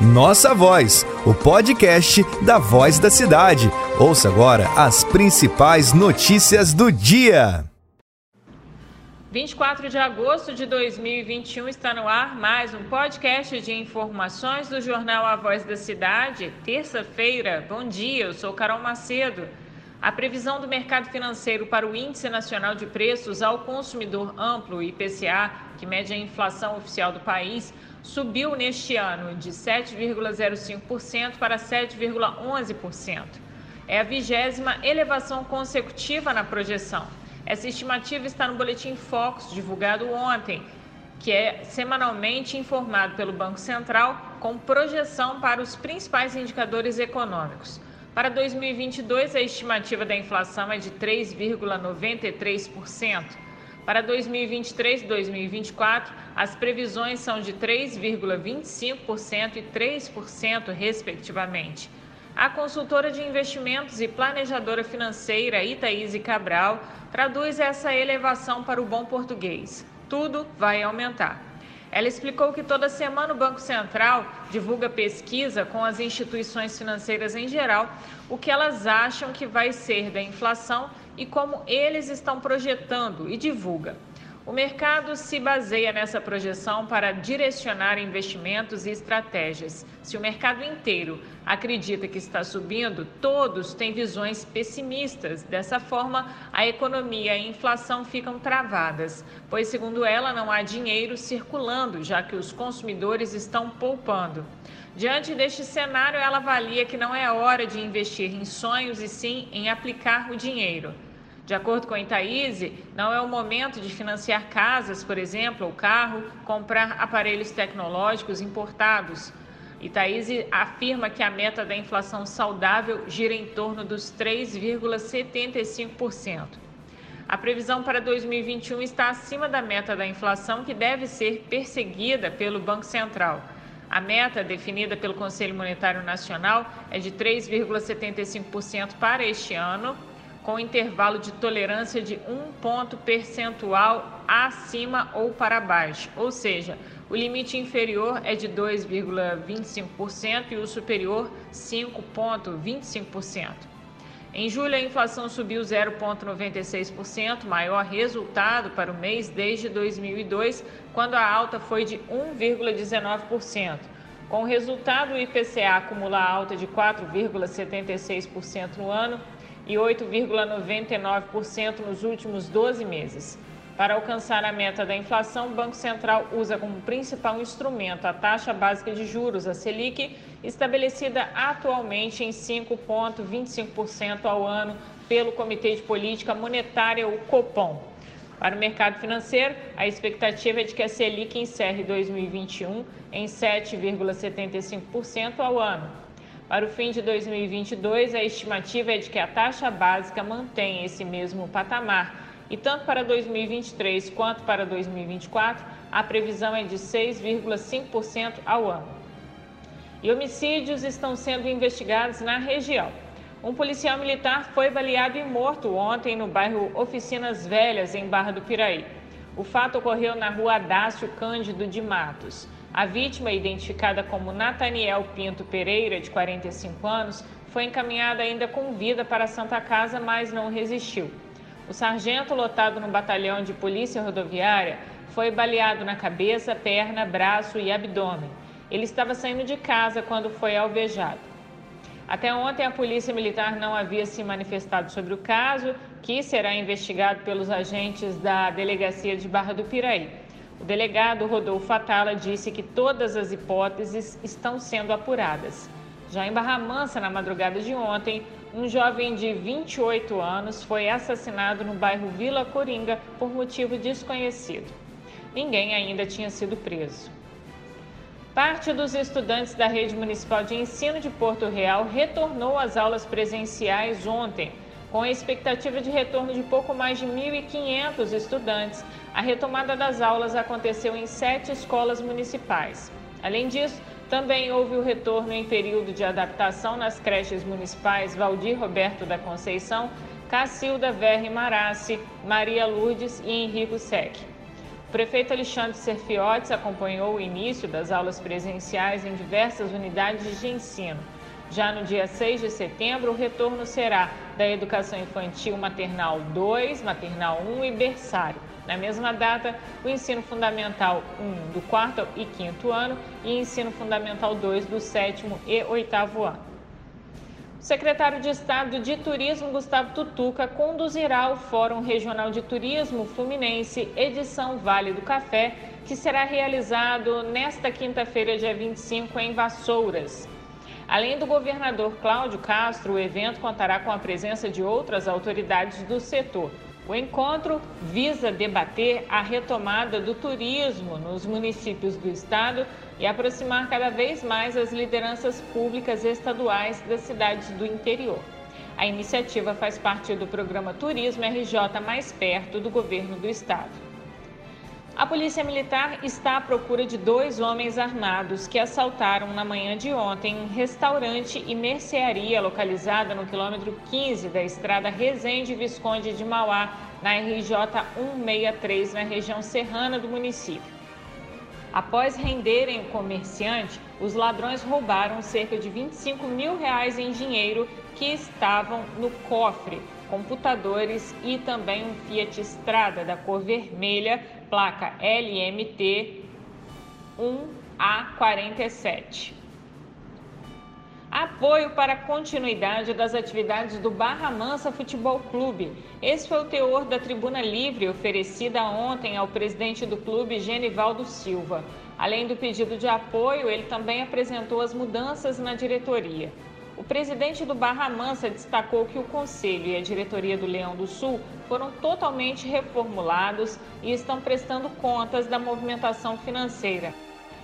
Nossa Voz, o podcast da Voz da Cidade. Ouça agora as principais notícias do dia. 24 de agosto de 2021 está no ar mais um podcast de informações do jornal A Voz da Cidade. Terça-feira, bom dia, eu sou Carol Macedo. A previsão do mercado financeiro para o Índice Nacional de Preços ao Consumidor Amplo, IPCA, que mede a inflação oficial do país, subiu neste ano de 7,05% para 7,11%. É a vigésima elevação consecutiva na projeção. Essa estimativa está no Boletim Focus, divulgado ontem, que é semanalmente informado pelo Banco Central com projeção para os principais indicadores econômicos. Para 2022, a estimativa da inflação é de 3,93%. Para 2023 e 2024, as previsões são de 3,25% e 3%, respectivamente. A consultora de investimentos e planejadora financeira Itaíse Cabral traduz essa elevação para o bom português. Tudo vai aumentar. Ela explicou que toda semana o Banco Central divulga pesquisa com as instituições financeiras em geral, o que elas acham que vai ser da inflação e como eles estão projetando e divulga. O mercado se baseia nessa projeção para direcionar investimentos e estratégias. Se o mercado inteiro acredita que está subindo, todos têm visões pessimistas. Dessa forma, a economia e a inflação ficam travadas, pois, segundo ela, não há dinheiro circulando, já que os consumidores estão poupando. Diante deste cenário, ela avalia que não é hora de investir em sonhos e sim em aplicar o dinheiro. De acordo com a Itaíse, não é o momento de financiar casas, por exemplo, ou carro, comprar aparelhos tecnológicos importados. Itaíse afirma que a meta da inflação saudável gira em torno dos 3,75%. A previsão para 2021 está acima da meta da inflação, que deve ser perseguida pelo Banco Central. A meta, definida pelo Conselho Monetário Nacional, é de 3,75% para este ano com intervalo de tolerância de um ponto percentual acima ou para baixo, ou seja, o limite inferior é de 2,25% e o superior 5,25%. Em julho, a inflação subiu 0,96%, maior resultado para o mês desde 2002, quando a alta foi de 1,19%. Com o resultado, o IPCA acumula alta de 4,76% no ano e 8,99% nos últimos 12 meses. Para alcançar a meta da inflação, o Banco Central usa como principal instrumento a taxa básica de juros, a Selic, estabelecida atualmente em 5,25% ao ano pelo Comitê de Política Monetária, o Copom. Para o mercado financeiro, a expectativa é de que a Selic encerre 2021 em 7,75% ao ano. Para o fim de 2022, a estimativa é de que a taxa básica mantenha esse mesmo patamar. E tanto para 2023 quanto para 2024, a previsão é de 6,5% ao ano. E homicídios estão sendo investigados na região. Um policial militar foi baleado e morto ontem no bairro Oficinas Velhas, em Barra do Piraí. O fato ocorreu na rua Adácio Cândido de Matos. A vítima, identificada como Nathaniel Pinto Pereira, de 45 anos, foi encaminhada ainda com vida para a Santa Casa, mas não resistiu. O sargento, lotado no batalhão de polícia rodoviária, foi baleado na cabeça, perna, braço e abdômen. Ele estava saindo de casa quando foi alvejado. Até ontem, a Polícia Militar não havia se manifestado sobre o caso, que será investigado pelos agentes da Delegacia de Barra do Piraí. O delegado Rodolfo Atala disse que todas as hipóteses estão sendo apuradas. Já em Barra Mansa, na madrugada de ontem, um jovem de 28 anos foi assassinado no bairro Vila Coringa por motivo desconhecido. Ninguém ainda tinha sido preso. Parte dos estudantes da Rede Municipal de Ensino de Porto Real retornou às aulas presenciais ontem. Com a expectativa de retorno de pouco mais de 1.500 estudantes, a retomada das aulas aconteceu em sete escolas municipais. Além disso, também houve o retorno em período de adaptação nas creches municipais Valdir Roberto da Conceição, Cacilda Verre Marassi, Maria Lourdes e Henrico Sec. O prefeito Alexandre Serfiotes acompanhou o início das aulas presenciais em diversas unidades de ensino. Já no dia 6 de setembro, o retorno será da Educação Infantil Maternal 2, Maternal 1 e Berçário. Na mesma data, o Ensino Fundamental 1 do quarto e quinto ano e Ensino Fundamental 2 do sétimo e oitavo ano. O secretário de Estado de Turismo, Gustavo Tutuca, conduzirá o Fórum Regional de Turismo Fluminense, edição Vale do Café, que será realizado nesta quinta-feira, dia 25, em Vassouras. Além do governador Cláudio Castro, o evento contará com a presença de outras autoridades do setor. O encontro visa debater a retomada do turismo nos municípios do estado e aproximar cada vez mais as lideranças públicas estaduais das cidades do interior. A iniciativa faz parte do programa Turismo RJ Mais Perto do governo do estado. A Polícia Militar está à procura de dois homens armados que assaltaram na manhã de ontem um restaurante e mercearia localizada no quilômetro 15 da estrada Resende Visconde de Mauá, na RJ 163, na região serrana do município. Após renderem o comerciante, os ladrões roubaram cerca de 25 mil reais em dinheiro que estavam no cofre, computadores e também um Fiat Strada da cor vermelha, placa LMT 1A47. Apoio para a continuidade das atividades do Barra Mansa Futebol Clube. Esse foi o teor da tribuna livre oferecida ontem ao presidente do clube, Genivaldo Silva. Além do pedido de apoio, ele também apresentou as mudanças na diretoria. O presidente do Barra Mansa destacou que o conselho e a diretoria do Leão do Sul foram totalmente reformulados e estão prestando contas da movimentação financeira.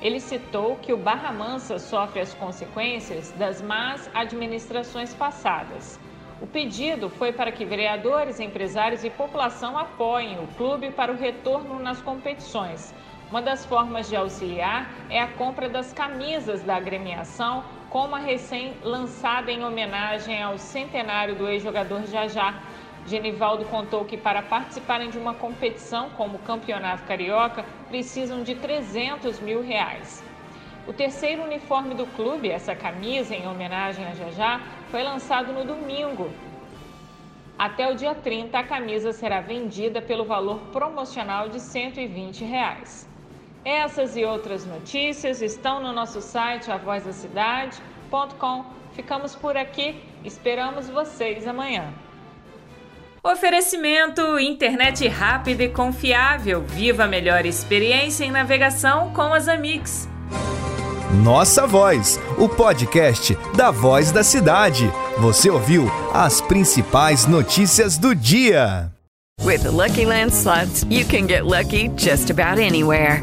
Ele citou que o Barra Mansa sofre as consequências das más administrações passadas. O pedido foi para que vereadores, empresários e população apoiem o clube para o retorno nas competições. Uma das formas de auxiliar é a compra das camisas da agremiação, como a recém-lançada em homenagem ao centenário do ex-jogador Jajá, Genivaldo contou que para participarem de uma competição como o Campeonato Carioca, precisam de 300 mil reais. O terceiro uniforme do clube, essa camisa em homenagem a Jajá, foi lançado no domingo. Até o dia 30, a camisa será vendida pelo valor promocional de 120 reais. Essas e outras notícias estão no nosso site avozdacidade.com. Ficamos por aqui, esperamos vocês amanhã. Oferecimento internet rápida e confiável. Viva a melhor experiência em navegação com as Amix. Nossa Voz, o podcast da Voz da Cidade. Você ouviu as principais notícias do dia. With the Lucky Land slots, you can get lucky just about anywhere.